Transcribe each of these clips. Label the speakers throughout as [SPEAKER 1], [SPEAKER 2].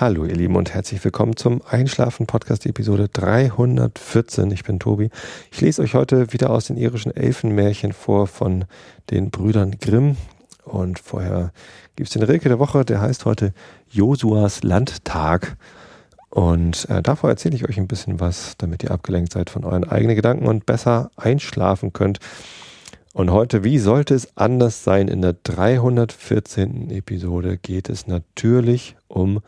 [SPEAKER 1] Hallo ihr Lieben und herzlich willkommen zum Einschlafen Podcast Episode 314. Ich bin Tobi. Ich lese euch heute wieder aus den irischen Elfenmärchen vor von den Brüdern Grimm. Und vorher gibt es den Rilke der Woche, der heißt heute Josuas Landtag. Und äh, davor erzähle ich euch ein bisschen was, damit ihr abgelenkt seid von euren eigenen Gedanken und besser einschlafen könnt. Und heute, wie sollte es anders sein? In der 314. Episode geht es natürlich um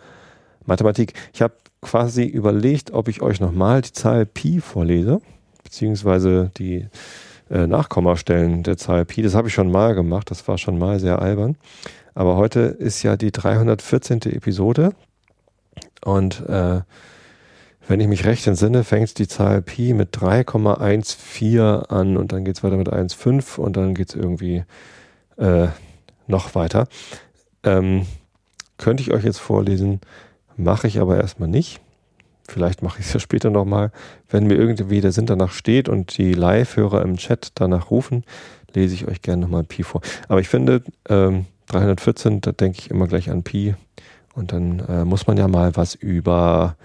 [SPEAKER 1] Mathematik. Ich habe quasi überlegt, ob ich euch nochmal die Zahl Pi vorlese, beziehungsweise die äh, Nachkommastellen der Zahl Pi. Das habe ich schon mal gemacht, das war schon mal sehr albern. Aber heute ist ja die 314. Episode und äh, wenn ich mich recht entsinne, fängt die Zahl Pi mit 3,14 an und dann geht es weiter mit 1,5 und dann geht es irgendwie äh, noch weiter. Ähm, könnte ich euch jetzt vorlesen, Mache ich aber erstmal nicht. Vielleicht mache ich es ja später nochmal. Wenn mir irgendwie der Sinn danach steht und die Live-Hörer im Chat danach rufen, lese ich euch gerne nochmal Pi vor. Aber ich finde, ähm, 314, da denke ich immer gleich an Pi. Und dann äh, muss man ja mal was über,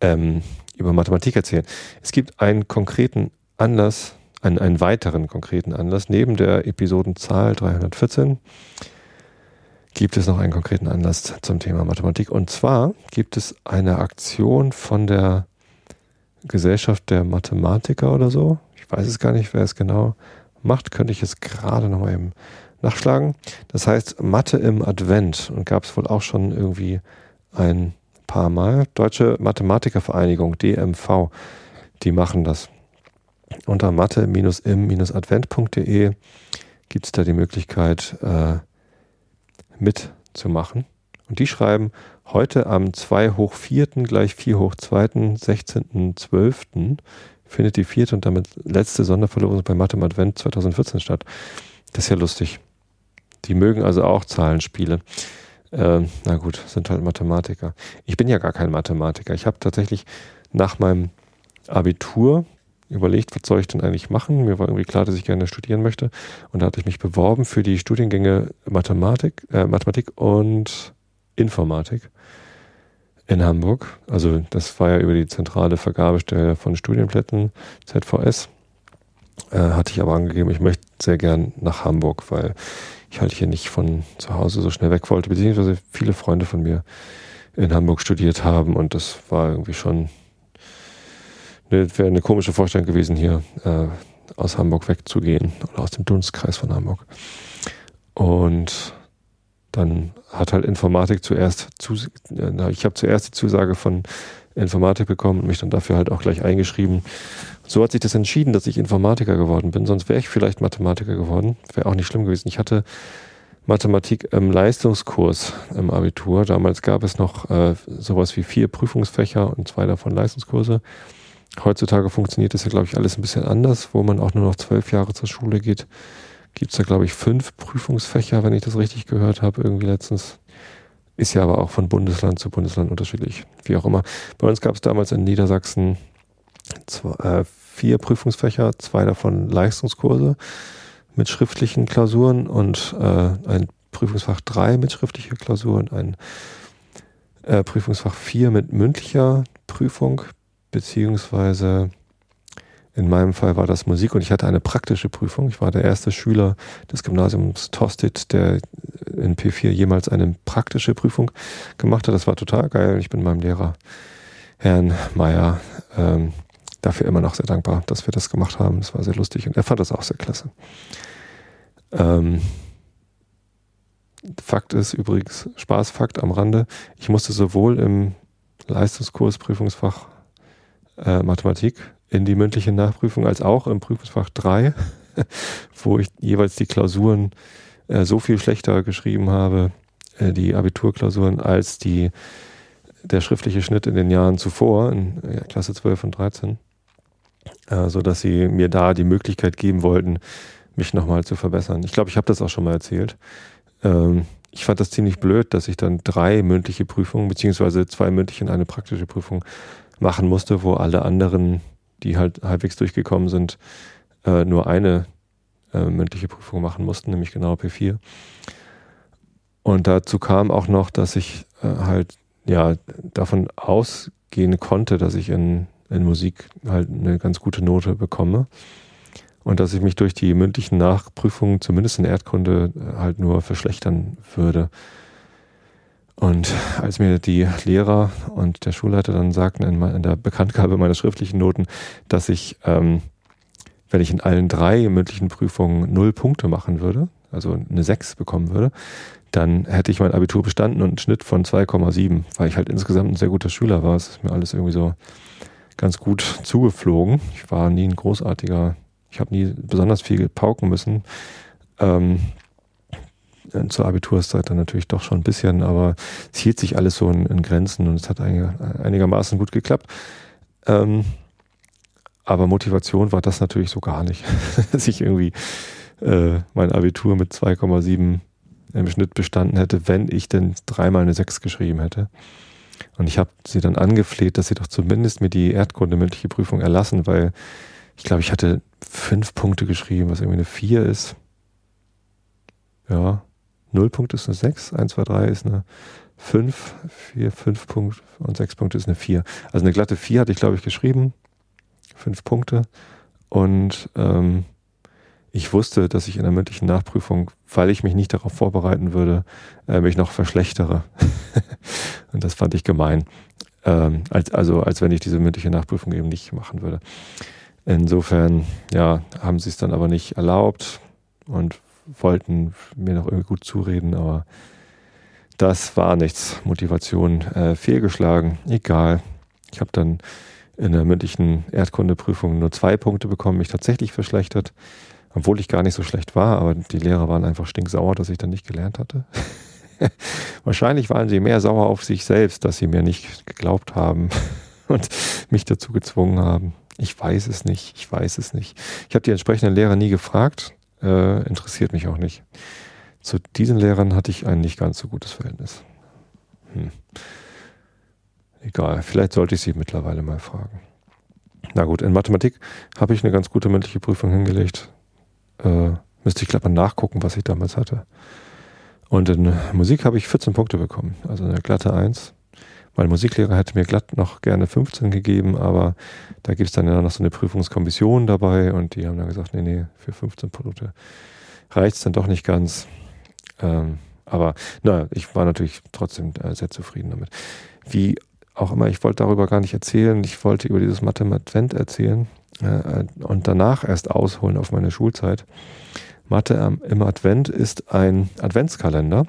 [SPEAKER 1] ähm, über Mathematik erzählen. Es gibt einen konkreten Anlass, einen, einen weiteren konkreten Anlass neben der Episodenzahl 314 gibt es noch einen konkreten Anlass zum Thema Mathematik. Und zwar gibt es eine Aktion von der Gesellschaft der Mathematiker oder so. Ich weiß es gar nicht, wer es genau macht. Könnte ich es gerade noch mal eben nachschlagen. Das heißt Mathe im Advent und gab es wohl auch schon irgendwie ein paar Mal. Deutsche Mathematikervereinigung, DMV, die machen das. Unter mathe-im-advent.de gibt es da die Möglichkeit, äh, mitzumachen. Und die schreiben heute am 2 hoch 4. gleich 4 hoch 2. 16.12. findet die vierte und damit letzte Sonderverlosung bei Mathe Advent 2014 statt. Das ist ja lustig. Die mögen also auch Zahlenspiele. Äh, na gut, sind halt Mathematiker. Ich bin ja gar kein Mathematiker. Ich habe tatsächlich nach meinem Abitur überlegt, was soll ich denn eigentlich machen? Mir war irgendwie klar, dass ich gerne studieren möchte. Und da hatte ich mich beworben für die Studiengänge Mathematik, äh, Mathematik und Informatik in Hamburg. Also das war ja über die zentrale Vergabestelle von Studienplätzen, ZVS. Äh, hatte ich aber angegeben, ich möchte sehr gern nach Hamburg, weil ich halt hier nicht von zu Hause so schnell weg wollte, beziehungsweise viele Freunde von mir in Hamburg studiert haben und das war irgendwie schon wäre eine komische Vorstellung gewesen, hier äh, aus Hamburg wegzugehen oder aus dem Dunstkreis von Hamburg. Und dann hat halt Informatik zuerst, zu, äh, ich habe zuerst die Zusage von Informatik bekommen und mich dann dafür halt auch gleich eingeschrieben. So hat sich das entschieden, dass ich Informatiker geworden bin. Sonst wäre ich vielleicht Mathematiker geworden. Wäre auch nicht schlimm gewesen. Ich hatte Mathematik im Leistungskurs im Abitur. Damals gab es noch äh, sowas wie vier Prüfungsfächer und zwei davon Leistungskurse. Heutzutage funktioniert das ja, glaube ich, alles ein bisschen anders, wo man auch nur noch zwölf Jahre zur Schule geht. Gibt es da, glaube ich, fünf Prüfungsfächer, wenn ich das richtig gehört habe, irgendwie letztens. Ist ja aber auch von Bundesland zu Bundesland unterschiedlich, wie auch immer. Bei uns gab es damals in Niedersachsen zwei, äh, vier Prüfungsfächer, zwei davon Leistungskurse mit schriftlichen Klausuren und äh, ein Prüfungsfach drei mit schriftlicher Klausur und ein äh, Prüfungsfach vier mit mündlicher Prüfung beziehungsweise in meinem Fall war das Musik und ich hatte eine praktische Prüfung. Ich war der erste Schüler des Gymnasiums Tosted, der in P4 jemals eine praktische Prüfung gemacht hat. Das war total geil. Ich bin meinem Lehrer, Herrn Meyer, ähm, dafür immer noch sehr dankbar, dass wir das gemacht haben. Das war sehr lustig und er fand das auch sehr klasse. Ähm, Fakt ist übrigens, Spaßfakt am Rande, ich musste sowohl im Leistungskurs Prüfungsfach äh, Mathematik in die mündliche Nachprüfung als auch im Prüfungsfach 3, wo ich jeweils die Klausuren äh, so viel schlechter geschrieben habe, äh, die Abiturklausuren, als die, der schriftliche Schnitt in den Jahren zuvor, in ja, Klasse 12 und 13, äh, so dass sie mir da die Möglichkeit geben wollten, mich nochmal zu verbessern. Ich glaube, ich habe das auch schon mal erzählt. Ähm, ich fand das ziemlich blöd, dass ich dann drei mündliche Prüfungen, beziehungsweise zwei mündliche und eine praktische Prüfung machen musste, wo alle anderen, die halt halbwegs durchgekommen sind, äh, nur eine äh, mündliche Prüfung machen mussten, nämlich genau P4. Und dazu kam auch noch, dass ich äh, halt ja, davon ausgehen konnte, dass ich in, in Musik halt eine ganz gute Note bekomme. Und dass ich mich durch die mündlichen Nachprüfungen, zumindest in Erdkunde, halt nur verschlechtern würde. Und als mir die Lehrer und der Schulleiter dann sagten in, in der Bekanntgabe meiner schriftlichen Noten, dass ich, ähm, wenn ich in allen drei mündlichen Prüfungen null Punkte machen würde, also eine 6 bekommen würde, dann hätte ich mein Abitur bestanden und einen Schnitt von 2,7, weil ich halt insgesamt ein sehr guter Schüler war. Es ist mir alles irgendwie so ganz gut zugeflogen. Ich war nie ein großartiger, ich habe nie besonders viel pauken müssen. Ähm, zur Abiturszeit dann natürlich doch schon ein bisschen, aber es hielt sich alles so in, in Grenzen und es hat einigermaßen gut geklappt. Ähm, aber Motivation war das natürlich so gar nicht, dass ich irgendwie äh, mein Abitur mit 2,7 im Schnitt bestanden hätte, wenn ich denn dreimal eine 6 geschrieben hätte. Und ich habe sie dann angefleht, dass sie doch zumindest mir die Erdkunde mündliche Prüfung erlassen, weil ich glaube, ich hatte fünf Punkte geschrieben, was irgendwie eine 4 ist. Ja, 0 Punkte ist eine 6, 1, 2, 3 ist eine 5, 4, 5 Punkte und 6 Punkte ist eine 4. Also eine glatte 4 hatte ich, glaube ich, geschrieben. 5 Punkte. Und ähm, ich wusste, dass ich in der mündlichen Nachprüfung, weil ich mich nicht darauf vorbereiten würde, äh, mich noch verschlechtere. und das fand ich gemein. Ähm, als, also als wenn ich diese mündliche Nachprüfung eben nicht machen würde. Insofern, ja, haben sie es dann aber nicht erlaubt und wollten mir noch irgendwie gut zureden, aber das war nichts. Motivation äh, fehlgeschlagen. Egal. Ich habe dann in der mündlichen Erdkundeprüfung nur zwei Punkte bekommen, mich tatsächlich verschlechtert obwohl ich gar nicht so schlecht war, aber die Lehrer waren einfach stinksauer, dass ich dann nicht gelernt hatte. Wahrscheinlich waren sie mehr sauer auf sich selbst, dass sie mir nicht geglaubt haben und mich dazu gezwungen haben. Ich weiß es nicht, ich weiß es nicht. Ich habe die entsprechenden Lehrer nie gefragt, äh, interessiert mich auch nicht. Zu diesen Lehrern hatte ich ein nicht ganz so gutes Verhältnis. Hm. Egal, vielleicht sollte ich sie mittlerweile mal fragen. Na gut, in Mathematik habe ich eine ganz gute mündliche Prüfung hingelegt. Äh, müsste ich glaube mal nachgucken, was ich damals hatte. Und in Musik habe ich 14 Punkte bekommen, also eine glatte 1. Mein Musiklehrer hätte mir glatt noch gerne 15 gegeben, aber da gibt es dann ja noch so eine Prüfungskommission dabei und die haben dann gesagt, nee, nee, für 15 Produkte reicht es dann doch nicht ganz. Ähm, aber naja, ich war natürlich trotzdem äh, sehr zufrieden damit. Wie auch immer, ich wollte darüber gar nicht erzählen. Ich wollte über dieses Mathe Advent erzählen äh, und danach erst ausholen auf meine Schulzeit. Mathe im Advent ist ein Adventskalender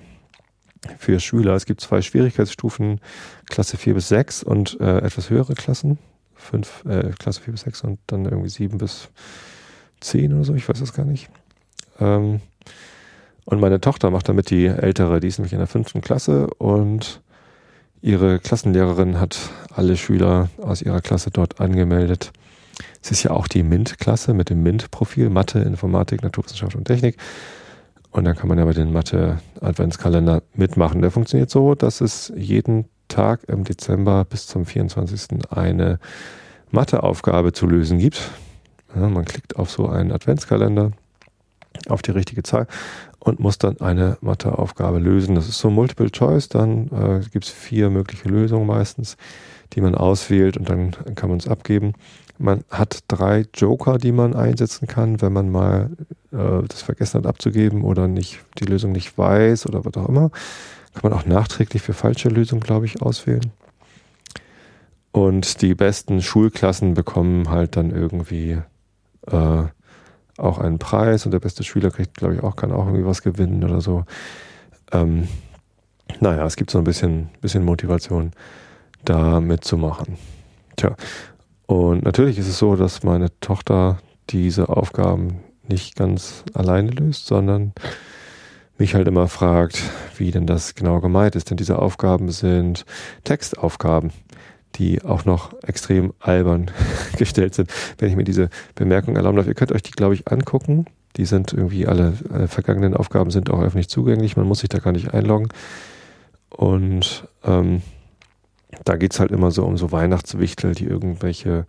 [SPEAKER 1] für Schüler. Es gibt zwei Schwierigkeitsstufen, Klasse 4 bis 6 und äh, etwas höhere Klassen. Fünf, äh, Klasse 4 bis 6 und dann irgendwie 7 bis 10 oder so, ich weiß das gar nicht. Ähm, und meine Tochter macht damit die ältere, die ist nämlich in der fünften Klasse und ihre Klassenlehrerin hat alle Schüler aus ihrer Klasse dort angemeldet es ist ja auch die MINT-Klasse mit dem MINT-Profil, Mathe, Informatik, Naturwissenschaft und Technik. Und dann kann man ja bei den Mathe-Adventskalender mitmachen. Der funktioniert so, dass es jeden Tag im Dezember bis zum 24. eine Matheaufgabe zu lösen gibt. Ja, man klickt auf so einen Adventskalender, auf die richtige Zahl und muss dann eine Matheaufgabe lösen. Das ist so Multiple Choice, dann äh, gibt es vier mögliche Lösungen meistens, die man auswählt und dann kann man es abgeben. Man hat drei Joker, die man einsetzen kann, wenn man mal äh, das vergessen hat abzugeben oder nicht die Lösung nicht weiß oder was auch immer. Kann man auch nachträglich für falsche Lösungen, glaube ich, auswählen. Und die besten Schulklassen bekommen halt dann irgendwie äh, auch einen Preis und der beste Schüler kriegt, glaube ich, auch, kann auch irgendwie was gewinnen oder so. Ähm, naja, es gibt so ein bisschen, bisschen Motivation, da mitzumachen. Tja, und natürlich ist es so, dass meine Tochter diese Aufgaben nicht ganz alleine löst, sondern mich halt immer fragt, wie denn das genau gemeint ist. Denn diese Aufgaben sind Textaufgaben, die auch noch extrem albern gestellt sind. Wenn ich mir diese Bemerkung erlauben darf, ihr könnt euch die, glaube ich, angucken. Die sind irgendwie alle äh, vergangenen Aufgaben sind auch öffentlich zugänglich. Man muss sich da gar nicht einloggen. Und ähm, da geht es halt immer so um so Weihnachtswichtel, die irgendwelche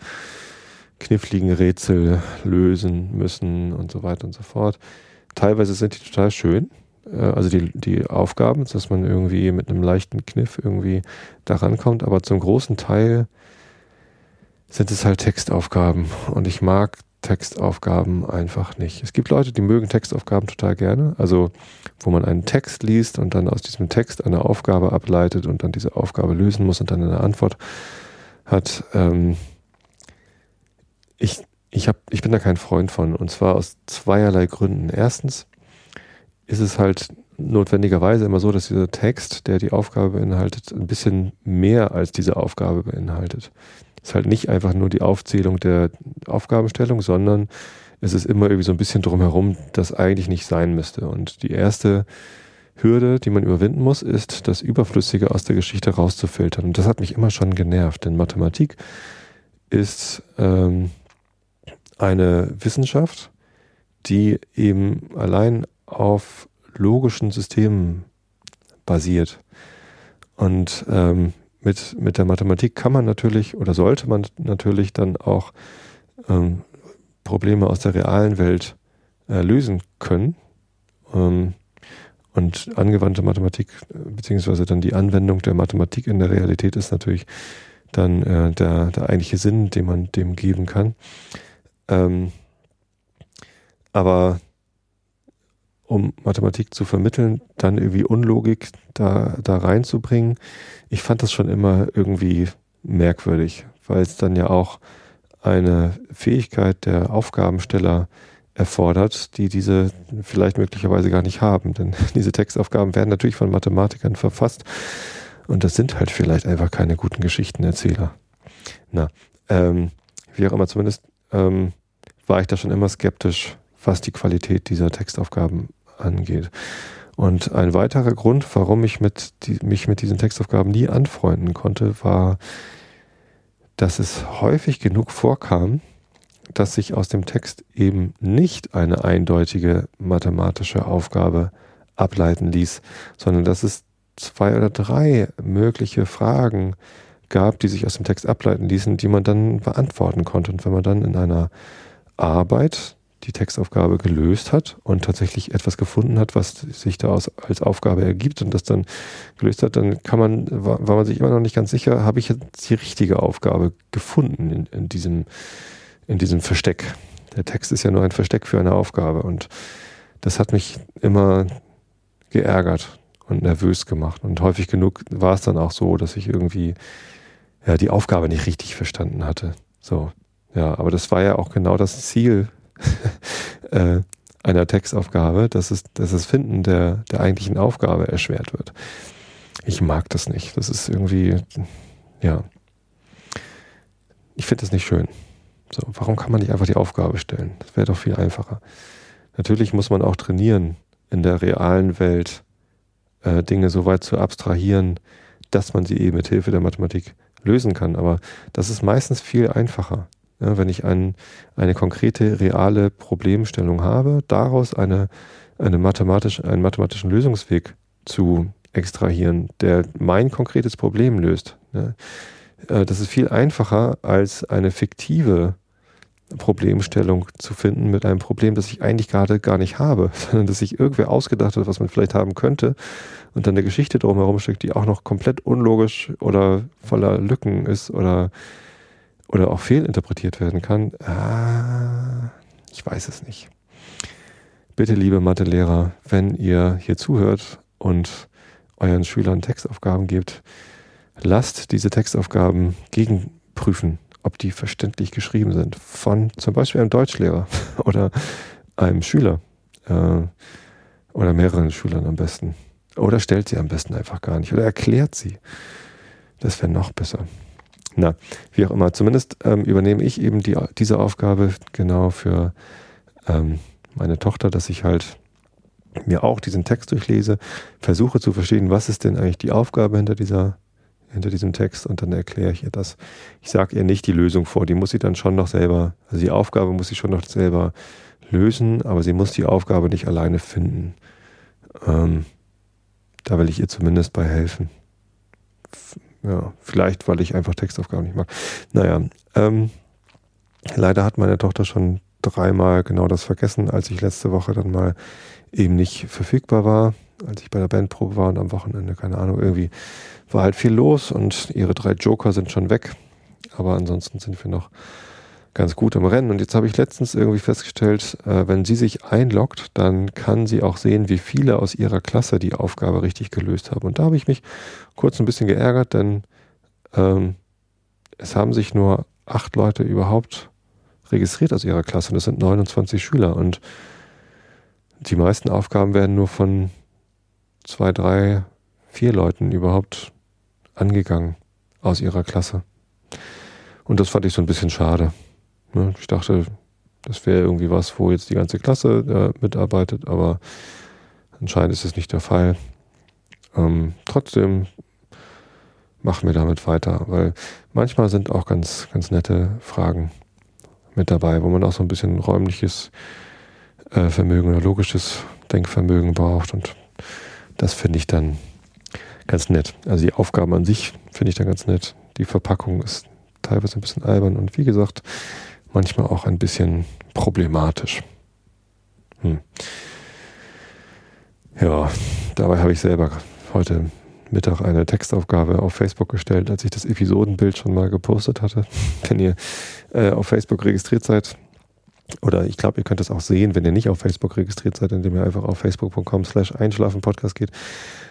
[SPEAKER 1] kniffligen Rätsel lösen müssen und so weiter und so fort. Teilweise sind die total schön. äh, also die, die Aufgaben, dass man irgendwie mit einem leichten Kniff irgendwie da rankommt, aber zum großen Teil sind es halt Textaufgaben und ich mag Textaufgaben einfach nicht. Es gibt Leute, die mögen Textaufgaben total gerne, also wo man einen Text liest und dann aus diesem Text eine Aufgabe ableitet und dann diese Aufgabe lösen muss und dann eine Antwort hat. Ähm ich, ich, hab, ich bin da kein Freund von und zwar aus zweierlei Gründen. Erstens, ist es halt notwendigerweise immer so, dass dieser Text, der die Aufgabe beinhaltet, ein bisschen mehr als diese Aufgabe beinhaltet. Ist halt nicht einfach nur die Aufzählung der Aufgabenstellung, sondern es ist immer irgendwie so ein bisschen drumherum, das eigentlich nicht sein müsste. Und die erste Hürde, die man überwinden muss, ist, das Überflüssige aus der Geschichte rauszufiltern. Und das hat mich immer schon genervt, denn Mathematik ist ähm, eine Wissenschaft, die eben allein auf logischen Systemen basiert. Und ähm, mit, mit der Mathematik kann man natürlich oder sollte man natürlich dann auch ähm, Probleme aus der realen Welt äh, lösen können. Ähm, und angewandte Mathematik, beziehungsweise dann die Anwendung der Mathematik in der Realität ist natürlich dann äh, der, der eigentliche Sinn, den man dem geben kann. Ähm, aber um Mathematik zu vermitteln, dann irgendwie Unlogik da, da reinzubringen. Ich fand das schon immer irgendwie merkwürdig, weil es dann ja auch eine Fähigkeit der Aufgabensteller erfordert, die diese vielleicht möglicherweise gar nicht haben. Denn diese Textaufgaben werden natürlich von Mathematikern verfasst und das sind halt vielleicht einfach keine guten Geschichtenerzähler. Na, ähm, wie auch immer, zumindest ähm, war ich da schon immer skeptisch, was die Qualität dieser Textaufgaben angeht. Und ein weiterer Grund, warum ich mit die, mich mit diesen Textaufgaben nie anfreunden konnte, war, dass es häufig genug vorkam, dass sich aus dem Text eben nicht eine eindeutige mathematische Aufgabe ableiten ließ, sondern dass es zwei oder drei mögliche Fragen gab, die sich aus dem Text ableiten ließen, die man dann beantworten konnte. Und wenn man dann in einer Arbeit die Textaufgabe gelöst hat und tatsächlich etwas gefunden hat, was sich da als Aufgabe ergibt und das dann gelöst hat, dann kann man, war, war man sich immer noch nicht ganz sicher, habe ich jetzt die richtige Aufgabe gefunden in, in, diesem, in diesem Versteck. Der Text ist ja nur ein Versteck für eine Aufgabe und das hat mich immer geärgert und nervös gemacht. Und häufig genug war es dann auch so, dass ich irgendwie ja, die Aufgabe nicht richtig verstanden hatte. So, ja, aber das war ja auch genau das Ziel äh, einer Textaufgabe, dass, es, dass das Finden der, der eigentlichen Aufgabe erschwert wird. Ich mag das nicht. Das ist irgendwie, ja. Ich finde das nicht schön. So, warum kann man nicht einfach die Aufgabe stellen? Das wäre doch viel einfacher. Natürlich muss man auch trainieren, in der realen Welt äh, Dinge so weit zu abstrahieren, dass man sie eben mit Hilfe der Mathematik lösen kann. Aber das ist meistens viel einfacher. Ja, wenn ich ein, eine konkrete, reale Problemstellung habe, daraus eine, eine mathematisch, einen mathematischen Lösungsweg zu extrahieren, der mein konkretes Problem löst. Ja, äh, das ist viel einfacher als eine fiktive Problemstellung zu finden mit einem Problem, das ich eigentlich gerade gar nicht habe, sondern das sich irgendwer ausgedacht hat, was man vielleicht haben könnte und dann eine Geschichte drumherum steckt, die auch noch komplett unlogisch oder voller Lücken ist oder oder auch fehlinterpretiert werden kann, ah, ich weiß es nicht. Bitte, liebe Mathelehrer, wenn ihr hier zuhört und euren Schülern Textaufgaben gebt, lasst diese Textaufgaben gegenprüfen, ob die verständlich geschrieben sind. Von zum Beispiel einem Deutschlehrer oder einem Schüler äh, oder mehreren Schülern am besten. Oder stellt sie am besten einfach gar nicht oder erklärt sie. Das wäre noch besser. Na, wie auch immer. Zumindest ähm, übernehme ich eben die, diese Aufgabe genau für ähm, meine Tochter, dass ich halt mir auch diesen Text durchlese, versuche zu verstehen, was ist denn eigentlich die Aufgabe hinter dieser hinter diesem Text und dann erkläre ich ihr das. Ich sage ihr nicht die Lösung vor, die muss sie dann schon noch selber, also die Aufgabe muss sie schon noch selber lösen, aber sie muss die Aufgabe nicht alleine finden. Ähm, da will ich ihr zumindest bei helfen. Ja, vielleicht, weil ich einfach Textaufgaben nicht mag. Naja, ähm, leider hat meine Tochter schon dreimal genau das vergessen, als ich letzte Woche dann mal eben nicht verfügbar war, als ich bei der Bandprobe war und am Wochenende, keine Ahnung, irgendwie war halt viel los und ihre drei Joker sind schon weg. Aber ansonsten sind wir noch ganz gut im Rennen. Und jetzt habe ich letztens irgendwie festgestellt, äh, wenn sie sich einloggt, dann kann sie auch sehen, wie viele aus ihrer Klasse die Aufgabe richtig gelöst haben. Und da habe ich mich kurz ein bisschen geärgert, denn ähm, es haben sich nur acht Leute überhaupt registriert aus ihrer Klasse und das sind 29 Schüler. Und die meisten Aufgaben werden nur von zwei, drei, vier Leuten überhaupt angegangen aus ihrer Klasse. Und das fand ich so ein bisschen schade. Ne? Ich dachte, das wäre irgendwie was, wo jetzt die ganze Klasse äh, mitarbeitet, aber anscheinend ist es nicht der Fall. Ähm, trotzdem machen wir damit weiter, weil manchmal sind auch ganz, ganz nette Fragen mit dabei, wo man auch so ein bisschen räumliches äh, Vermögen oder logisches Denkvermögen braucht und das finde ich dann ganz nett. Also die Aufgaben an sich finde ich dann ganz nett. Die Verpackung ist teilweise ein bisschen albern und wie gesagt, manchmal auch ein bisschen problematisch. Hm. Ja, dabei habe ich selber heute Mittag eine Textaufgabe auf Facebook gestellt, als ich das Episodenbild schon mal gepostet hatte. Wenn ihr äh, auf Facebook registriert seid, oder ich glaube, ihr könnt es auch sehen, wenn ihr nicht auf Facebook registriert seid, indem ihr einfach auf facebook.com slash einschlafen-podcast geht.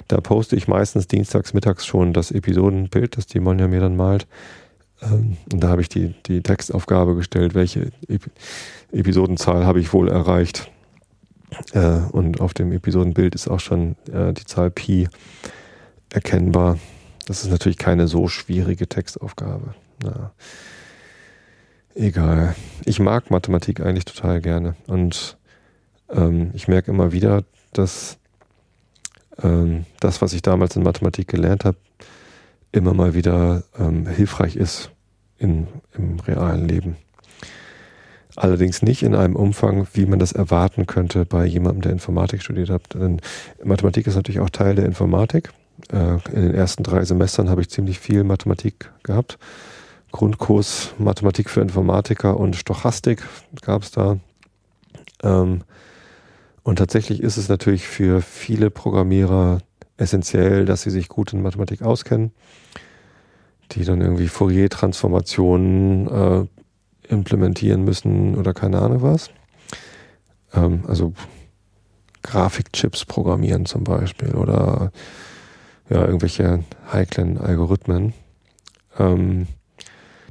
[SPEAKER 1] Da poste ich meistens dienstags mittags schon das Episodenbild, das die Monja mir dann malt. Ähm, und da habe ich die, die Textaufgabe gestellt, welche Episodenzahl habe ich wohl erreicht. Äh, und auf dem Episodenbild ist auch schon äh, die Zahl Pi erkennbar. Das ist natürlich keine so schwierige Textaufgabe. Na, egal. Ich mag Mathematik eigentlich total gerne. Und ähm, ich merke immer wieder, dass ähm, das, was ich damals in Mathematik gelernt habe, immer mal wieder ähm, hilfreich ist in, im realen Leben. Allerdings nicht in einem Umfang, wie man das erwarten könnte bei jemandem, der Informatik studiert hat. Denn Mathematik ist natürlich auch Teil der Informatik. Äh, in den ersten drei Semestern habe ich ziemlich viel Mathematik gehabt. Grundkurs Mathematik für Informatiker und Stochastik gab es da. Ähm, und tatsächlich ist es natürlich für viele Programmierer essentiell, dass sie sich gut in Mathematik auskennen, die dann irgendwie Fourier-Transformationen äh, implementieren müssen oder keine Ahnung was. Ähm, also Grafikchips programmieren zum Beispiel oder ja, irgendwelche heiklen Algorithmen. Ähm,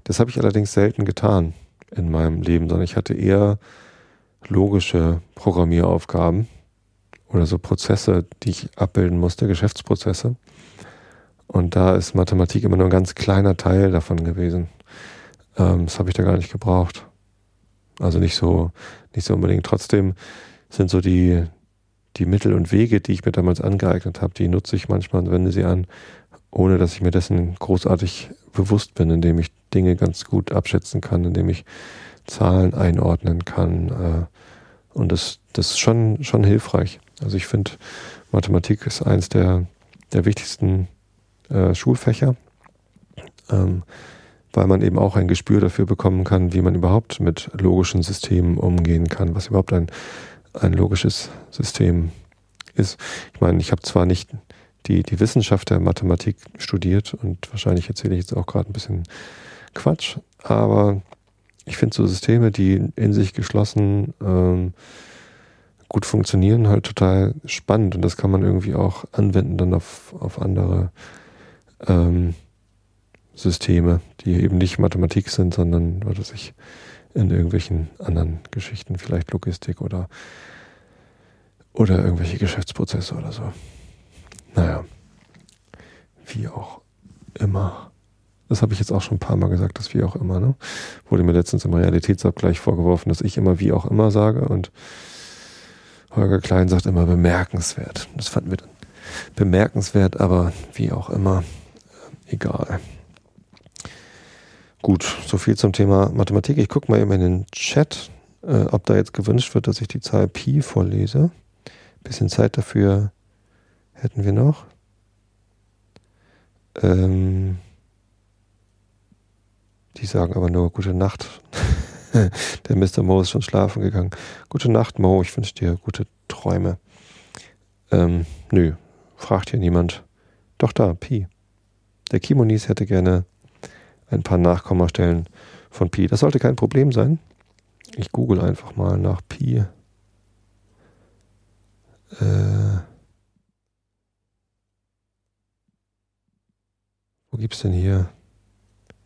[SPEAKER 1] das habe ich allerdings selten getan in meinem Leben, sondern ich hatte eher logische Programmieraufgaben oder so Prozesse, die ich abbilden musste, Geschäftsprozesse. Und da ist Mathematik immer nur ein ganz kleiner Teil davon gewesen. Ähm, das habe ich da gar nicht gebraucht. Also nicht so, nicht so unbedingt. Trotzdem sind so die, die Mittel und Wege, die ich mir damals angeeignet habe, die nutze ich manchmal und wende sie an, ohne dass ich mir dessen großartig bewusst bin, indem ich Dinge ganz gut abschätzen kann, indem ich Zahlen einordnen kann. Äh, und das, das ist schon, schon hilfreich. Also ich finde, Mathematik ist eines der, der wichtigsten äh, Schulfächer, ähm, weil man eben auch ein Gespür dafür bekommen kann, wie man überhaupt mit logischen Systemen umgehen kann, was überhaupt ein, ein logisches System ist. Ich meine, ich habe zwar nicht die, die Wissenschaft der Mathematik studiert und wahrscheinlich erzähle ich jetzt auch gerade ein bisschen Quatsch, aber ich finde so Systeme, die in sich geschlossen ähm, gut funktionieren, halt total spannend und das kann man irgendwie auch anwenden dann auf, auf andere ähm, Systeme, die eben nicht Mathematik sind, sondern was weiß ich, in irgendwelchen anderen Geschichten, vielleicht Logistik oder, oder irgendwelche Geschäftsprozesse oder so. Naja, wie auch immer. Das habe ich jetzt auch schon ein paar Mal gesagt, das wie auch immer. Ne? Wurde mir letztens im Realitätsabgleich vorgeworfen, dass ich immer wie auch immer sage und Holger Klein sagt immer bemerkenswert. Das fanden wir dann bemerkenswert, aber wie auch immer, egal. Gut, so viel zum Thema Mathematik. Ich gucke mal eben in den Chat, äh, ob da jetzt gewünscht wird, dass ich die Zahl Pi vorlese. Bisschen Zeit dafür hätten wir noch. Ähm, die sagen aber nur gute Nacht. Der Mr. Mo ist schon schlafen gegangen. Gute Nacht, Mo. Ich wünsche dir gute Träume. Ähm, nö, fragt hier niemand. Doch da, Pi. Der Kimonis hätte gerne ein paar Nachkommastellen von Pi. Das sollte kein Problem sein. Ich google einfach mal nach Pi. Äh, wo gibt's denn hier?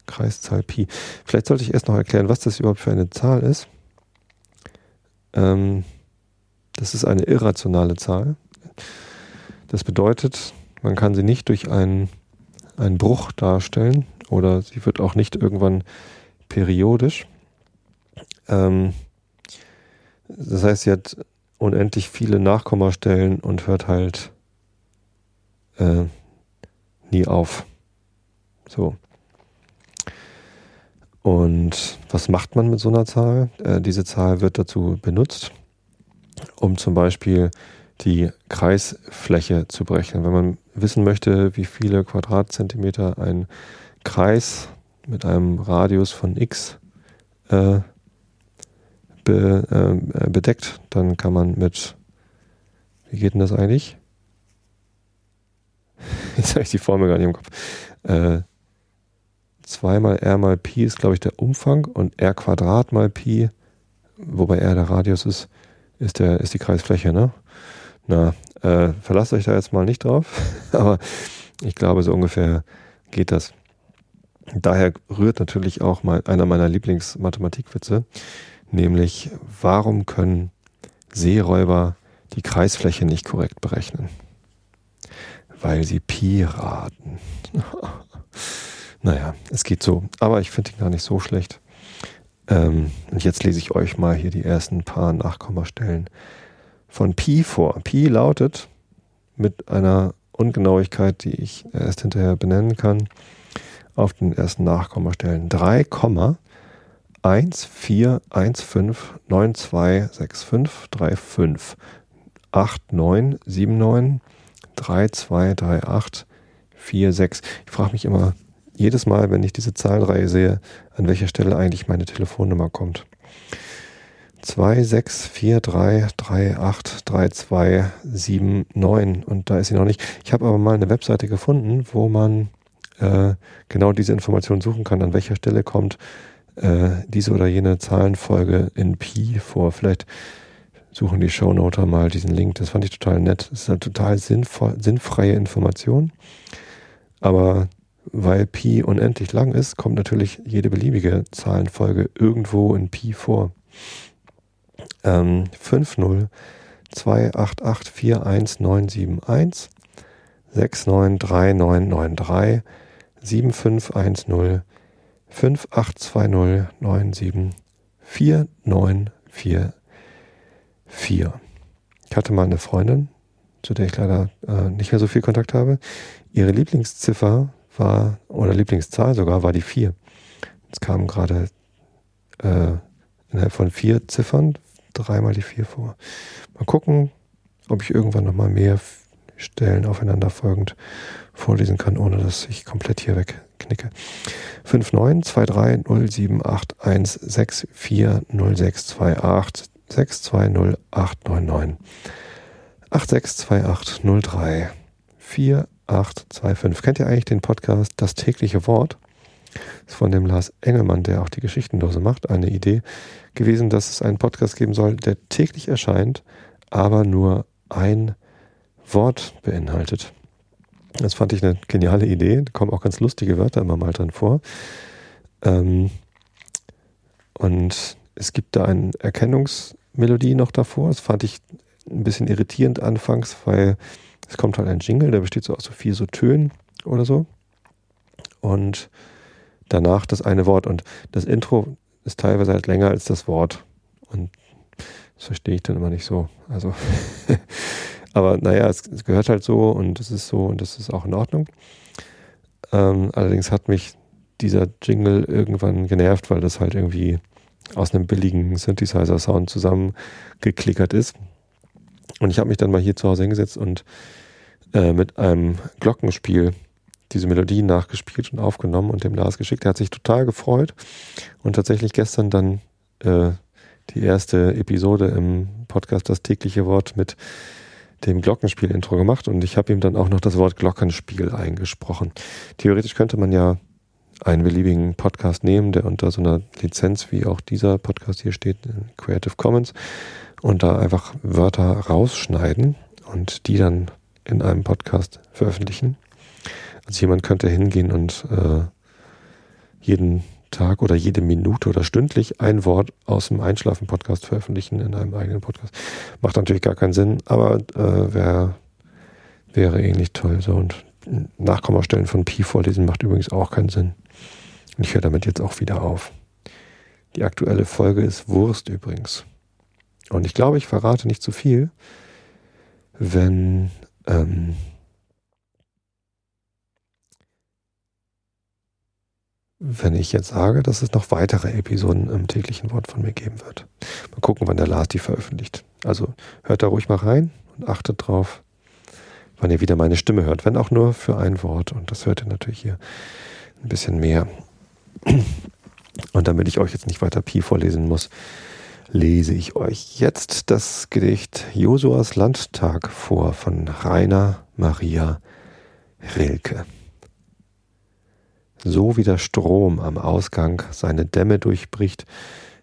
[SPEAKER 1] Kreiszahl Pi. Vielleicht sollte ich erst noch erklären, was das überhaupt für eine Zahl ist. Ähm, das ist eine irrationale Zahl. Das bedeutet, man kann sie nicht durch einen, einen Bruch darstellen oder sie wird auch nicht irgendwann periodisch. Ähm, das heißt, sie hat unendlich viele Nachkommastellen und hört halt äh, nie auf. So. Und was macht man mit so einer Zahl? Äh, diese Zahl wird dazu benutzt, um zum Beispiel die Kreisfläche zu berechnen. Wenn man wissen möchte, wie viele Quadratzentimeter ein Kreis mit einem Radius von x äh, be, äh, bedeckt, dann kann man mit, wie geht denn das eigentlich? Jetzt habe ich die Formel gar nicht im Kopf. Äh, 2 mal r mal pi ist, glaube ich, der Umfang und r Quadrat mal pi, wobei r der Radius ist, ist, der, ist die Kreisfläche, ne? Na, äh, verlasst euch da jetzt mal nicht drauf, aber ich glaube, so ungefähr geht das. Daher rührt natürlich auch mal einer meiner Lieblingsmathematikwitze, nämlich warum können Seeräuber die Kreisfläche nicht korrekt berechnen? Weil sie Pi raten. Naja, es geht so. Aber ich finde ihn gar nicht so schlecht. Ähm, und jetzt lese ich euch mal hier die ersten paar Nachkommastellen von Pi vor. Pi lautet mit einer Ungenauigkeit, die ich erst hinterher benennen kann, auf den ersten Nachkommastellen 3, 1, 4, 1, 5, 9, 2, 6, 5, 3, 5, 8, 9, 7, 9, 3, 2, 3, 8, 4, 6. Ich frage mich immer, jedes Mal, wenn ich diese Zahlenreihe sehe, an welcher Stelle eigentlich meine Telefonnummer kommt. 2, 6, 4, 3, 3, 8, 3, 2, 7, 9 und da ist sie noch nicht. Ich habe aber mal eine Webseite gefunden, wo man äh, genau diese Information suchen kann, an welcher Stelle kommt äh, diese oder jene Zahlenfolge in Pi vor. Vielleicht suchen die Shownoter mal diesen Link. Das fand ich total nett. Das ist eine total sinnvoll, sinnfreie Information. Aber weil Pi unendlich lang ist, kommt natürlich jede beliebige Zahlenfolge irgendwo in Pi vor. Ähm, 50 288 41971 693993 7510 5820 97 4944. Ich hatte mal eine Freundin, zu der ich leider äh, nicht mehr so viel Kontakt habe. Ihre Lieblingsziffer war, oder Lieblingszahl sogar, war die 4. Es kamen gerade äh, innerhalb von vier Ziffern dreimal die 4 vor. Mal gucken, ob ich irgendwann nochmal mehr Stellen aufeinander folgend vorlesen kann, ohne dass ich komplett hier wegknicke. 59230781640628 620899 862803 4 825. Kennt ihr eigentlich den Podcast Das tägliche Wort? Ist von dem Lars Engelmann, der auch die Geschichtendose macht, eine Idee gewesen, dass es einen Podcast geben soll, der täglich erscheint, aber nur ein Wort beinhaltet. Das fand ich eine geniale Idee. Da kommen auch ganz lustige Wörter immer mal drin vor. Ähm, und es gibt da eine Erkennungsmelodie noch davor. Das fand ich ein bisschen irritierend anfangs, weil es kommt halt ein Jingle, der besteht so aus so vier so Tönen oder so. Und danach das eine Wort. Und das Intro ist teilweise halt länger als das Wort. Und das verstehe ich dann immer nicht so. Also, aber naja, es, es, gehört halt so und es ist so und das ist auch in Ordnung. Ähm, allerdings hat mich dieser Jingle irgendwann genervt, weil das halt irgendwie aus einem billigen Synthesizer-Sound zusammengeklickert ist. Und ich habe mich dann mal hier zu Hause hingesetzt und äh, mit einem Glockenspiel diese Melodie nachgespielt und aufgenommen und dem Lars geschickt. Er hat sich total gefreut und tatsächlich gestern dann äh, die erste Episode im Podcast Das tägliche Wort mit dem Glockenspiel-Intro gemacht und ich habe ihm dann auch noch das Wort Glockenspiel eingesprochen. Theoretisch könnte man ja einen beliebigen Podcast nehmen, der unter so einer Lizenz wie auch dieser Podcast hier steht, Creative Commons, und da einfach Wörter rausschneiden und die dann in einem Podcast veröffentlichen. Also jemand könnte hingehen und äh, jeden Tag oder jede Minute oder stündlich ein Wort aus dem Einschlafen-Podcast veröffentlichen in einem eigenen Podcast. Macht natürlich gar keinen Sinn, aber äh, wär, wäre ähnlich toll. So und Nachkommastellen von Pi vorlesen macht übrigens auch keinen Sinn. Und ich höre damit jetzt auch wieder auf. Die aktuelle Folge ist Wurst übrigens. Und ich glaube, ich verrate nicht zu viel, wenn ähm, wenn ich jetzt sage, dass es noch weitere Episoden im täglichen Wort von mir geben wird. Mal gucken, wann der Lars die veröffentlicht. Also hört da ruhig mal rein und achtet drauf, wann ihr wieder meine Stimme hört, wenn auch nur für ein Wort. Und das hört ihr natürlich hier ein bisschen mehr. Und damit ich euch jetzt nicht weiter Pi vorlesen muss, lese ich euch jetzt das Gedicht Josuas Landtag vor von Rainer Maria Rilke. So wie der Strom am Ausgang seine Dämme durchbricht,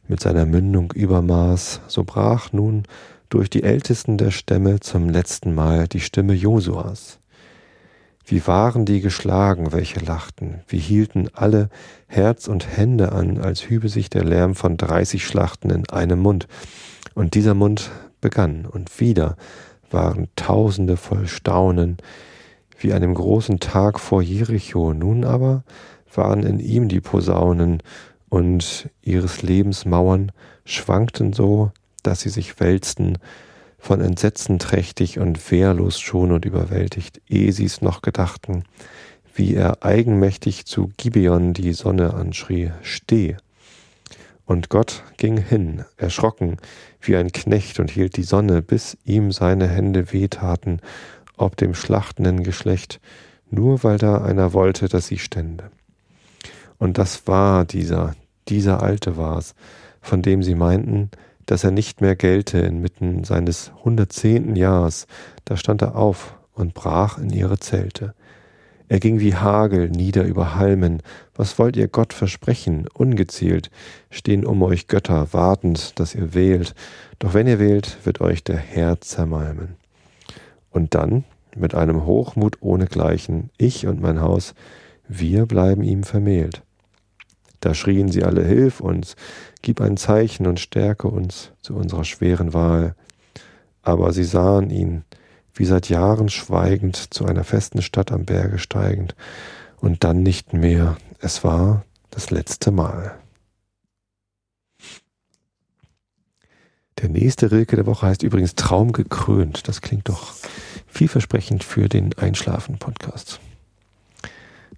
[SPEAKER 1] mit seiner Mündung Übermaß, so brach nun durch die ältesten der Stämme zum letzten Mal die Stimme Josuas. Wie waren die geschlagen, welche lachten, wie hielten alle Herz und Hände an, als hübe sich der Lärm von dreißig Schlachten in einem Mund. Und dieser Mund begann, und wieder waren Tausende voll Staunen, wie einem großen Tag vor Jericho. Nun aber waren in ihm die Posaunen, und ihres Lebens Mauern schwankten so, dass sie sich wälzten, von Entsetzen trächtig und wehrlos schon und überwältigt, ehe sie's noch gedachten, wie er eigenmächtig zu Gibeon die Sonne anschrie, steh. Und Gott ging hin, erschrocken, wie ein Knecht, und hielt die Sonne, bis ihm seine Hände wehtaten, ob dem schlachtenden Geschlecht, nur weil da einer wollte, dass sie stände. Und das war dieser, dieser Alte war's, von dem sie meinten, dass er nicht mehr gelte inmitten seines hundertzehnten Jahres, da stand er auf und brach in ihre Zelte. Er ging wie Hagel nieder über Halmen. Was wollt ihr Gott versprechen? Ungezählt stehen um euch Götter, wartend, dass ihr wählt. Doch wenn ihr wählt, wird euch der Herr zermalmen. Und dann, mit einem Hochmut ohnegleichen, ich und mein Haus, wir bleiben ihm vermählt. Da schrien sie alle, Hilf uns, gib ein Zeichen und stärke uns zu unserer schweren Wahl. Aber sie sahen ihn, wie seit Jahren schweigend zu einer festen Stadt am Berge steigend, und dann nicht mehr. Es war das letzte Mal. Der nächste Rilke der Woche heißt übrigens Traum gekrönt. Das klingt doch vielversprechend für den Einschlafen-Podcast.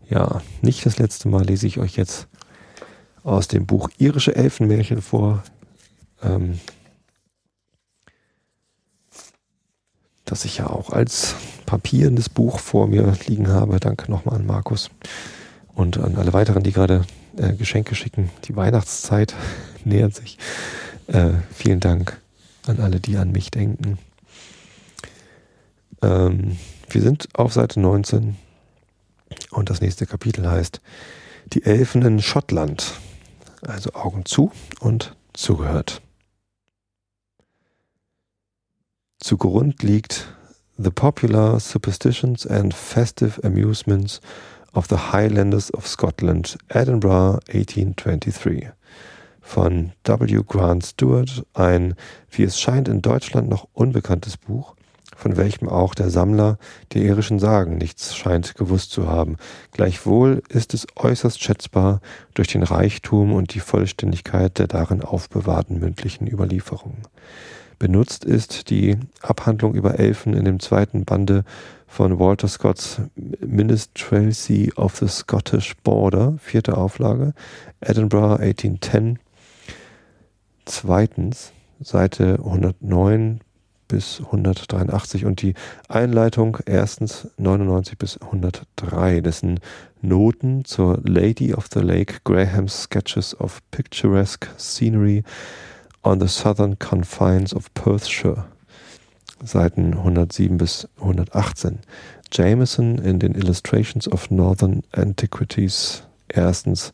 [SPEAKER 1] Ja, nicht das letzte Mal lese ich euch jetzt aus dem Buch Irische Elfenmärchen vor, ähm, das ich ja auch als papierendes Buch vor mir liegen habe. Danke nochmal an Markus und an alle weiteren, die gerade äh, Geschenke schicken. Die Weihnachtszeit nähert sich. Äh, vielen Dank an alle, die an mich denken. Ähm, wir sind auf Seite 19 und das nächste Kapitel heißt Die Elfen in Schottland. Also Augen zu und zugehört. Zugrund liegt The Popular Superstitions and Festive Amusements of the Highlanders of Scotland, Edinburgh 1823 von W. Grant Stewart, ein, wie es scheint, in Deutschland noch unbekanntes Buch, von welchem auch der Sammler der irischen Sagen nichts scheint gewusst zu haben. Gleichwohl ist es äußerst schätzbar durch den Reichtum und die Vollständigkeit der darin aufbewahrten mündlichen Überlieferungen. Benutzt ist die Abhandlung über Elfen in dem zweiten Bande von Walter Scotts Minstrelsy of the Scottish Border, vierte Auflage, Edinburgh 1810. Zweitens, Seite 109 bis 183 und die Einleitung erstens 99 bis 103, dessen Noten zur Lady of the Lake Graham's Sketches of Picturesque Scenery on the Southern Confines of Perthshire, Seiten 107 bis 118. Jameson in den Illustrations of Northern Antiquities, erstens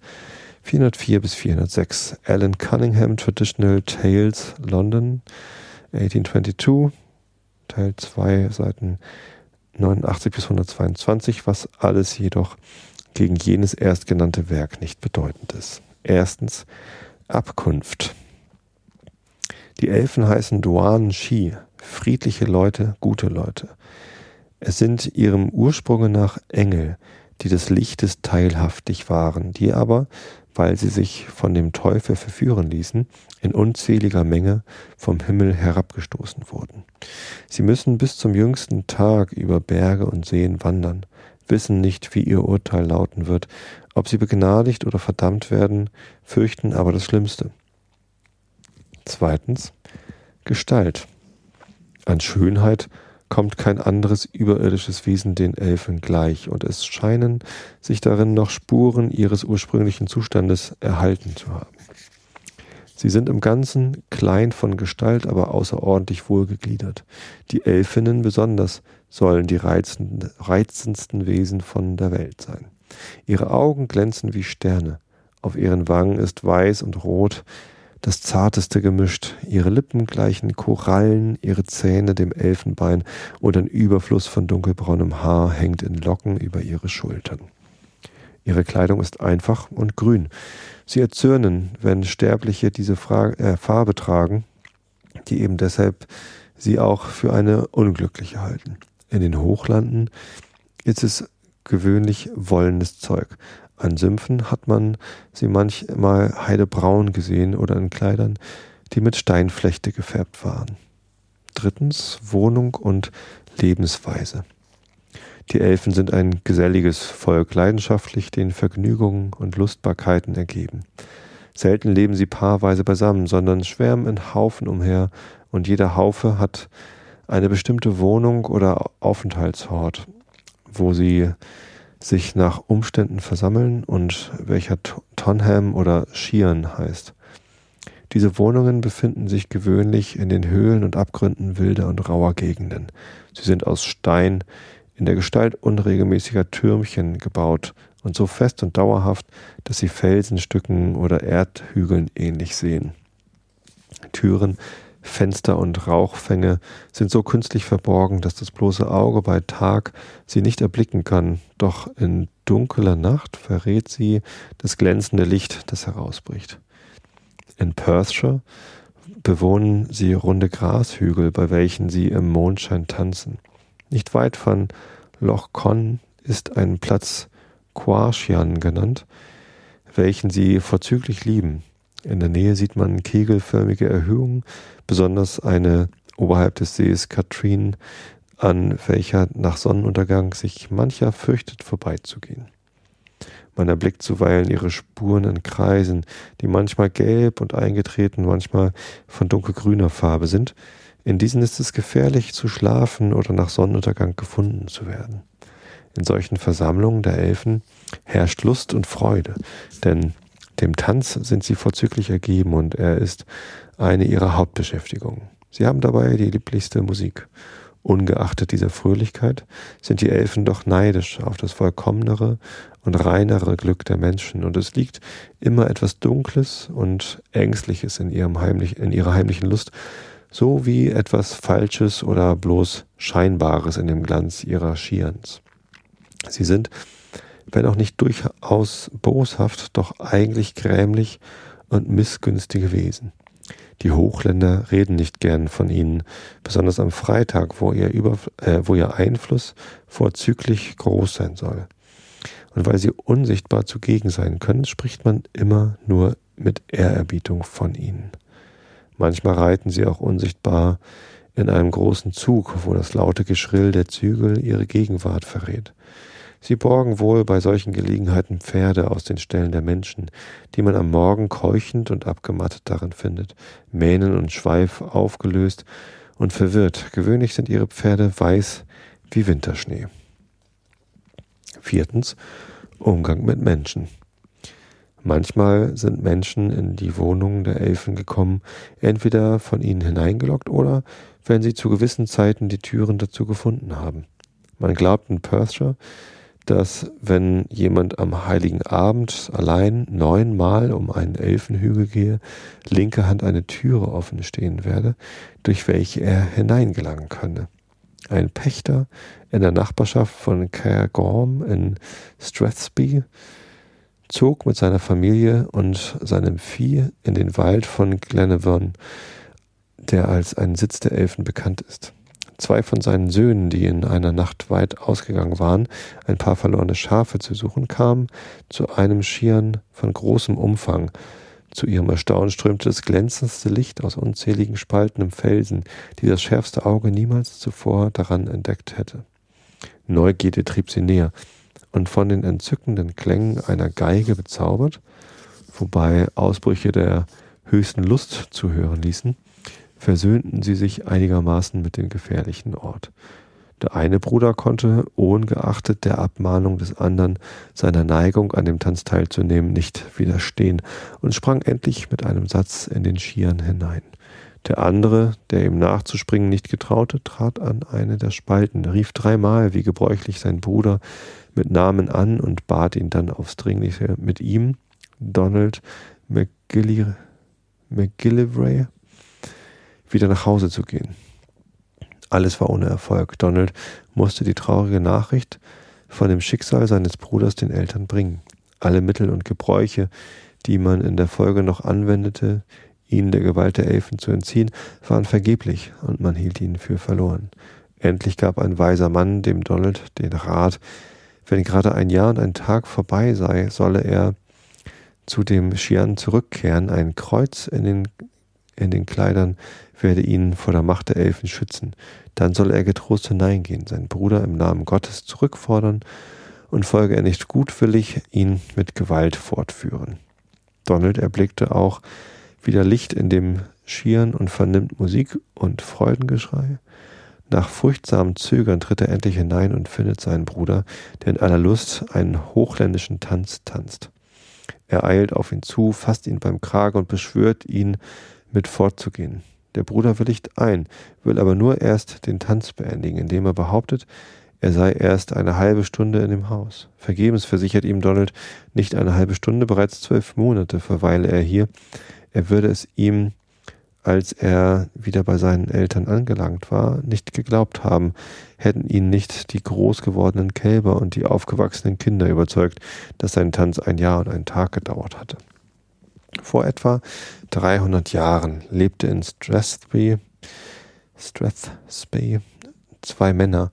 [SPEAKER 1] 404 bis 406. Alan Cunningham Traditional Tales London 1822, Teil 2, Seiten 89 bis 122, was alles jedoch gegen jenes erstgenannte Werk nicht bedeutend ist. Erstens Abkunft. Die Elfen heißen Duan Shi, friedliche Leute, gute Leute. Es sind ihrem Ursprunge nach Engel, die des Lichtes teilhaftig waren, die aber, weil sie sich von dem Teufel verführen ließen, in unzähliger Menge vom Himmel herabgestoßen wurden. Sie müssen bis zum jüngsten Tag über Berge und Seen wandern, wissen nicht, wie ihr Urteil lauten wird, ob sie begnadigt oder verdammt werden, fürchten aber das Schlimmste. Zweitens Gestalt. An Schönheit kommt kein anderes überirdisches Wesen den Elfen gleich, und es scheinen sich darin noch Spuren ihres ursprünglichen Zustandes erhalten zu haben. Sie sind im Ganzen klein von Gestalt, aber außerordentlich wohlgegliedert. Die Elfinnen besonders sollen die reizendsten Wesen von der Welt sein. Ihre Augen glänzen wie Sterne, auf ihren Wangen ist weiß und rot, das zarteste gemischt. Ihre Lippen gleichen Korallen, ihre Zähne dem Elfenbein und ein Überfluss von dunkelbraunem Haar hängt in Locken über ihre Schultern. Ihre Kleidung ist einfach und grün. Sie erzürnen, wenn Sterbliche diese Fra äh, Farbe tragen, die eben deshalb sie auch für eine unglückliche halten. In den Hochlanden ist es gewöhnlich wollenes Zeug. An Sümpfen hat man sie manchmal heidebraun gesehen oder in Kleidern, die mit Steinflechte gefärbt waren. Drittens Wohnung und Lebensweise. Die Elfen sind ein geselliges Volk, leidenschaftlich den Vergnügungen und Lustbarkeiten ergeben. Selten leben sie paarweise beisammen, sondern schwärmen in Haufen umher, und jeder Haufe hat eine bestimmte Wohnung oder Aufenthaltsort, wo sie sich nach Umständen versammeln und welcher Tonham oder Sheehan heißt. Diese Wohnungen befinden sich gewöhnlich in den Höhlen und Abgründen wilder und rauer Gegenden. Sie sind aus Stein in der Gestalt unregelmäßiger Türmchen gebaut und so fest und dauerhaft, dass sie Felsenstücken oder Erdhügeln ähnlich sehen. Türen Fenster und Rauchfänge sind so künstlich verborgen, dass das bloße Auge bei Tag sie nicht erblicken kann, doch in dunkler Nacht verrät sie das glänzende Licht, das herausbricht. In Perthshire bewohnen sie runde Grashügel, bei welchen sie im Mondschein tanzen. Nicht weit von Loch Con ist ein Platz Quarshian genannt, welchen sie vorzüglich lieben. In der Nähe sieht man kegelförmige Erhöhungen, besonders eine oberhalb des Sees Katrin, an welcher nach Sonnenuntergang sich mancher fürchtet vorbeizugehen. Man erblickt zuweilen ihre Spuren in Kreisen, die manchmal gelb und eingetreten, manchmal von dunkelgrüner Farbe sind. In diesen ist es gefährlich zu schlafen oder nach Sonnenuntergang gefunden zu werden. In solchen Versammlungen der Elfen herrscht Lust und Freude, denn dem Tanz sind sie vorzüglich ergeben und er ist eine ihrer Hauptbeschäftigungen. Sie haben dabei die lieblichste Musik. Ungeachtet dieser Fröhlichkeit sind die Elfen doch neidisch auf das vollkommenere und reinere Glück der Menschen, und es liegt immer etwas Dunkles und Ängstliches in, ihrem heimlich, in ihrer heimlichen Lust, so wie etwas Falsches oder bloß Scheinbares in dem Glanz ihrer Schierens. Sie sind wenn auch nicht durchaus boshaft, doch eigentlich grämlich und missgünstige Wesen. Die Hochländer reden nicht gern von ihnen, besonders am Freitag, wo ihr, Über äh, wo ihr Einfluss vorzüglich groß sein soll. Und weil sie unsichtbar zugegen sein können, spricht man immer nur mit Ehrerbietung von ihnen. Manchmal reiten sie auch unsichtbar in einem großen Zug, wo das laute Geschrill der Zügel ihre Gegenwart verrät. Sie borgen wohl bei solchen Gelegenheiten Pferde aus den Ställen der Menschen, die man am Morgen keuchend und abgemattet darin findet, Mähnen und Schweif aufgelöst und verwirrt. Gewöhnlich sind ihre Pferde weiß wie Winterschnee. Viertens, Umgang mit Menschen. Manchmal sind Menschen in die Wohnungen der Elfen gekommen, entweder von ihnen hineingelockt oder wenn sie zu gewissen Zeiten die Türen dazu gefunden haben. Man glaubt in Perthshire, dass wenn jemand am heiligen Abend allein neunmal um einen Elfenhügel gehe, linke Hand eine Türe offen stehen werde, durch welche er hineingelangen könne. Ein Pächter in der Nachbarschaft von Cairngorm in Strathspey zog mit seiner Familie und seinem Vieh in den Wald von Glenavon, der als ein Sitz der Elfen bekannt ist. Zwei von seinen Söhnen, die in einer Nacht weit ausgegangen waren, ein paar verlorene Schafe zu suchen, kamen zu einem Schieren von großem Umfang. Zu ihrem Erstaunen strömte das glänzendste Licht aus unzähligen Spalten im Felsen, die das schärfste Auge niemals zuvor daran entdeckt hätte. Neugierde trieb sie näher, und von den entzückenden Klängen einer Geige bezaubert, wobei Ausbrüche der höchsten Lust zu hören ließen, versöhnten sie sich einigermaßen mit dem gefährlichen Ort. Der eine Bruder konnte, ohngeachtet der Abmahnung des anderen, seiner Neigung an dem Tanz teilzunehmen, nicht widerstehen und sprang endlich mit einem Satz in den Schieren hinein. Der andere, der ihm nachzuspringen nicht getraute, trat an eine der Spalten, rief dreimal, wie gebräuchlich sein Bruder, mit Namen an und bat ihn dann aufs Dringliche, mit ihm, Donald McGillivray, wieder nach Hause zu gehen. Alles war ohne Erfolg. Donald musste die traurige Nachricht von dem Schicksal seines Bruders den Eltern bringen. Alle Mittel und Gebräuche, die man in der Folge noch anwendete, ihn der Gewalt der Elfen zu entziehen, waren vergeblich und man hielt ihn für verloren. Endlich gab ein weiser Mann dem Donald den Rat, wenn gerade ein Jahr und ein Tag vorbei sei, solle er zu dem Schian zurückkehren. Ein Kreuz in den, in den Kleidern werde ihn vor der Macht der Elfen schützen. Dann solle er getrost hineingehen, seinen Bruder im Namen Gottes zurückfordern und folge er nicht gutwillig, ihn mit Gewalt fortführen. Donald erblickte auch wieder Licht in dem Schieren und vernimmt Musik und Freudengeschrei. Nach furchtsamem Zögern tritt er endlich hinein und findet seinen Bruder, der in aller Lust einen hochländischen Tanz tanzt. Er eilt auf ihn zu, fasst ihn beim Kragen und beschwört ihn, mit fortzugehen. Der Bruder willigt ein, will aber nur erst den Tanz beendigen, indem er behauptet, er sei erst eine halbe Stunde in dem Haus. Vergebens versichert ihm Donald, nicht eine halbe Stunde, bereits zwölf Monate verweile er hier. Er würde es ihm als er wieder bei seinen Eltern angelangt war, nicht geglaubt haben, hätten ihn nicht die groß gewordenen Kälber und die aufgewachsenen Kinder überzeugt, dass sein Tanz ein Jahr und einen Tag gedauert hatte. Vor etwa 300 Jahren lebte in Strathspey, Strathspey zwei Männer,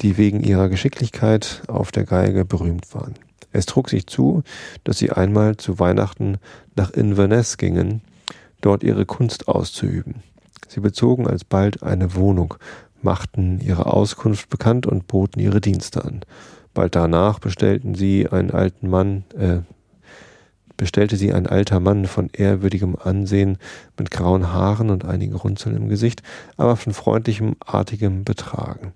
[SPEAKER 1] die wegen ihrer Geschicklichkeit auf der Geige berühmt waren. Es trug sich zu, dass sie einmal zu Weihnachten nach Inverness gingen, dort ihre Kunst auszuüben. Sie bezogen alsbald eine Wohnung, machten ihre Auskunft bekannt und boten ihre Dienste an. Bald danach bestellten sie einen alten Mann, äh, bestellte sie ein alter Mann von ehrwürdigem Ansehen, mit grauen Haaren und einigen Runzeln im Gesicht, aber von freundlichem, artigem Betragen.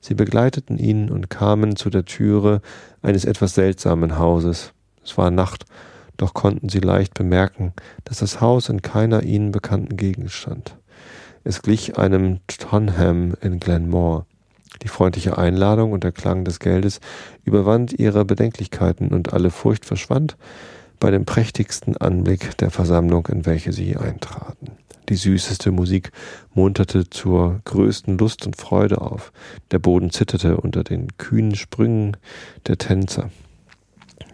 [SPEAKER 1] Sie begleiteten ihn und kamen zu der Türe eines etwas seltsamen Hauses. Es war Nacht, doch konnten sie leicht bemerken, dass das Haus in keiner ihnen bekannten Gegend stand. Es glich einem Tonham in Glenmore. Die freundliche Einladung und der Klang des Geldes überwand ihre Bedenklichkeiten und alle Furcht verschwand bei dem prächtigsten Anblick der Versammlung, in welche sie eintraten. Die süßeste Musik munterte zur größten Lust und Freude auf. Der Boden zitterte unter den kühnen Sprüngen der Tänzer.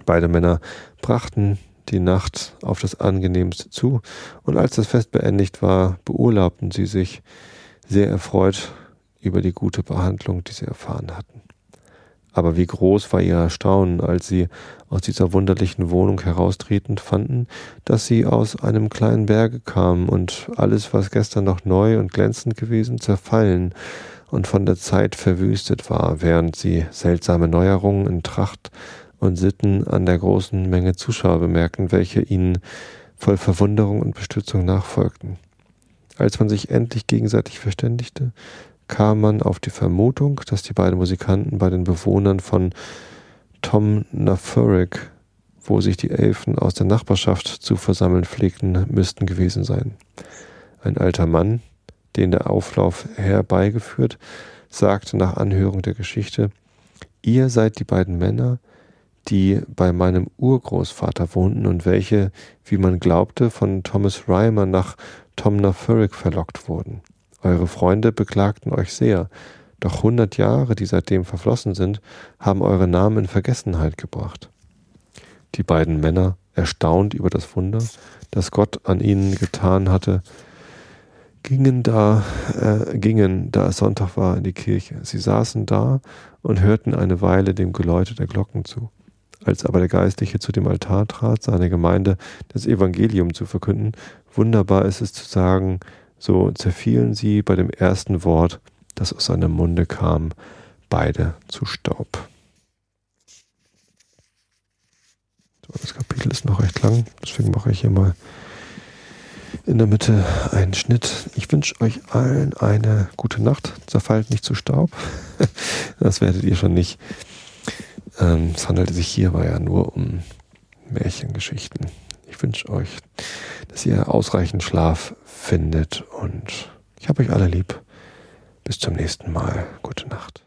[SPEAKER 1] Beide Männer brachten die Nacht auf das angenehmste zu, und als das Fest beendigt war, beurlaubten sie sich sehr erfreut über die gute Behandlung, die sie erfahren hatten. Aber wie groß war ihr Erstaunen, als sie aus dieser wunderlichen Wohnung heraustretend fanden, dass sie aus einem kleinen Berge kamen und alles, was gestern noch neu und glänzend gewesen, zerfallen und von der Zeit verwüstet war, während sie seltsame Neuerungen in Tracht und Sitten an der großen Menge Zuschauer bemerken, welche ihnen voll Verwunderung und Bestürzung nachfolgten. Als man sich endlich gegenseitig verständigte, kam man auf die Vermutung, dass die beiden Musikanten bei den Bewohnern von Tom Nafurik, wo sich die Elfen aus der Nachbarschaft zu versammeln pflegten, müssten gewesen sein. Ein alter Mann, den der Auflauf herbeigeführt, sagte nach Anhörung der Geschichte, ihr seid die beiden Männer, die bei meinem Urgroßvater wohnten und welche, wie man glaubte, von Thomas Reimer nach Tomnafuric verlockt wurden. Eure Freunde beklagten euch sehr, doch hundert Jahre, die seitdem verflossen sind, haben eure Namen in Vergessenheit gebracht. Die beiden Männer, erstaunt über das Wunder, das Gott an ihnen getan hatte, gingen da, äh, gingen, da es Sonntag war, in die Kirche. Sie saßen da und hörten eine Weile dem Geläute der Glocken zu. Als aber der Geistliche zu dem Altar trat, seine Gemeinde das Evangelium zu verkünden, wunderbar ist es zu sagen, so zerfielen sie bei dem ersten Wort, das aus seinem Munde kam, beide zu Staub. Das Kapitel ist noch recht lang, deswegen mache ich hier mal in der Mitte einen Schnitt. Ich wünsche euch allen eine gute Nacht. Zerfallt nicht zu Staub. Das werdet ihr schon nicht. Ähm, es handelte sich hierbei ja nur um Märchengeschichten. Ich wünsche euch, dass ihr ausreichend Schlaf findet und ich habe euch alle lieb. Bis zum nächsten Mal. Gute Nacht.